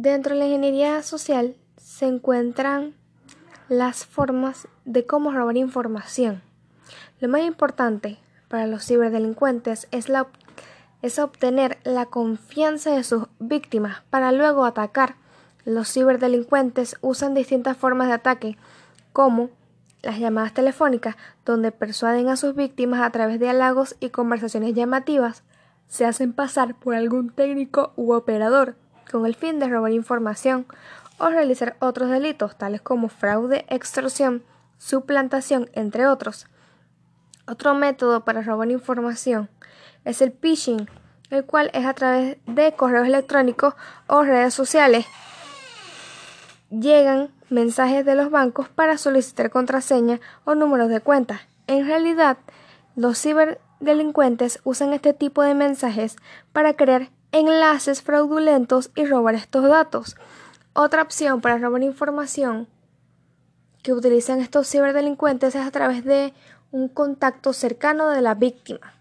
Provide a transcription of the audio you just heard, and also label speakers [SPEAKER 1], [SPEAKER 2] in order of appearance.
[SPEAKER 1] Dentro de la ingeniería social se encuentran las formas de cómo robar información. Lo más importante para los ciberdelincuentes es, la, es obtener la confianza de sus víctimas para luego atacar. Los ciberdelincuentes usan distintas formas de ataque, como las llamadas telefónicas, donde persuaden a sus víctimas a través de halagos y conversaciones llamativas, se hacen pasar por algún técnico u operador con el fin de robar información o realizar otros delitos tales como fraude, extorsión, suplantación, entre otros. Otro método para robar información es el phishing, el cual es a través de correos electrónicos o redes sociales. Llegan mensajes de los bancos para solicitar contraseña o números de cuenta. En realidad, los ciberdelincuentes usan este tipo de mensajes para crear enlaces fraudulentos y robar estos datos. Otra opción para robar información que utilizan estos ciberdelincuentes es a través de un contacto cercano de la víctima.